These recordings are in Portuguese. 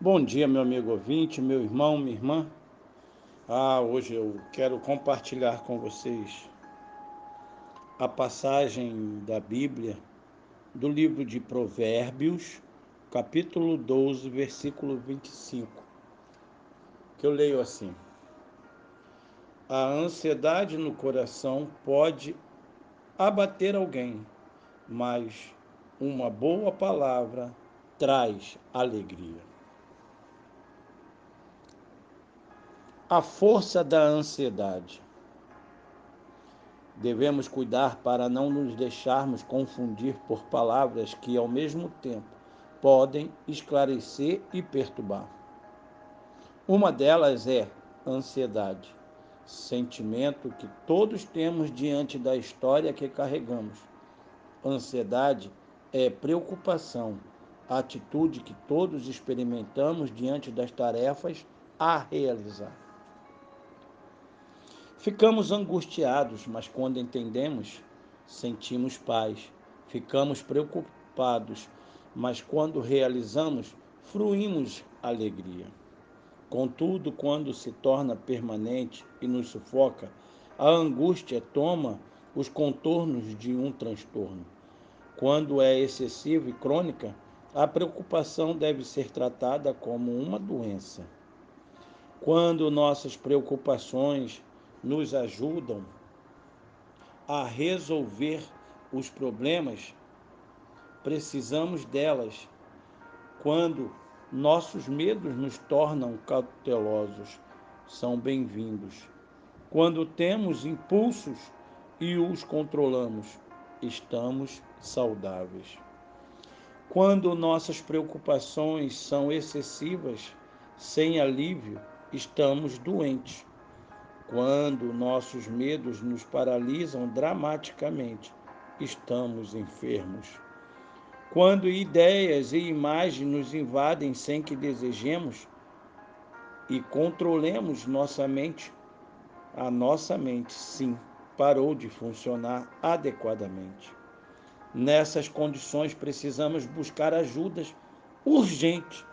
Bom dia, meu amigo ouvinte, meu irmão, minha irmã. Ah, hoje eu quero compartilhar com vocês a passagem da Bíblia do livro de Provérbios, capítulo 12, versículo 25, que eu leio assim: A ansiedade no coração pode abater alguém, mas uma boa palavra traz alegria. A força da ansiedade. Devemos cuidar para não nos deixarmos confundir por palavras que, ao mesmo tempo, podem esclarecer e perturbar. Uma delas é ansiedade, sentimento que todos temos diante da história que carregamos. Ansiedade é preocupação, atitude que todos experimentamos diante das tarefas a realizar. Ficamos angustiados, mas quando entendemos, sentimos paz. Ficamos preocupados, mas quando realizamos, fruímos alegria. Contudo, quando se torna permanente e nos sufoca, a angústia toma os contornos de um transtorno. Quando é excessiva e crônica, a preocupação deve ser tratada como uma doença. Quando nossas preocupações nos ajudam a resolver os problemas, precisamos delas. Quando nossos medos nos tornam cautelosos, são bem-vindos. Quando temos impulsos e os controlamos, estamos saudáveis. Quando nossas preocupações são excessivas, sem alívio, estamos doentes. Quando nossos medos nos paralisam dramaticamente, estamos enfermos. Quando ideias e imagens nos invadem sem que desejemos e controlemos nossa mente, a nossa mente, sim, parou de funcionar adequadamente. Nessas condições, precisamos buscar ajudas urgentes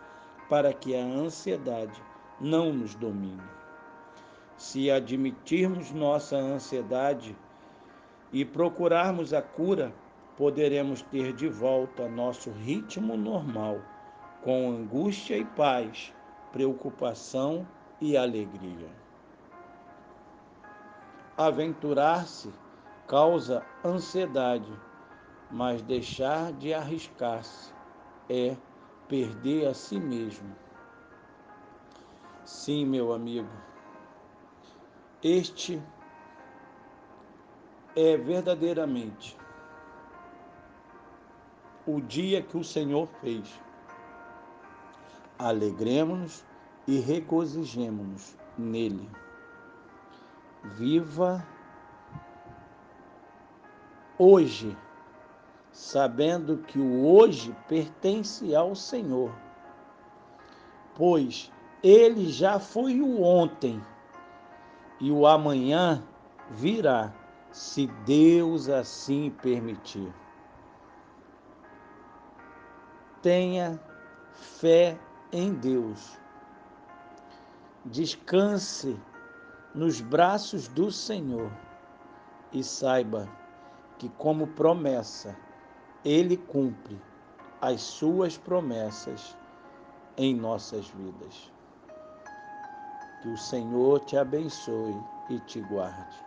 para que a ansiedade não nos domine. Se admitirmos nossa ansiedade e procurarmos a cura, poderemos ter de volta nosso ritmo normal, com angústia e paz, preocupação e alegria. Aventurar-se causa ansiedade, mas deixar de arriscar-se é perder a si mesmo. Sim, meu amigo, este é verdadeiramente o dia que o Senhor fez. Alegremos-nos e regozijemos-nos nele. Viva hoje, sabendo que o hoje pertence ao Senhor, pois ele já foi o ontem e o amanhã virá, se Deus assim permitir. Tenha fé em Deus. Descanse nos braços do Senhor e saiba que, como promessa, Ele cumpre as suas promessas em nossas vidas. Que o Senhor te abençoe e te guarde.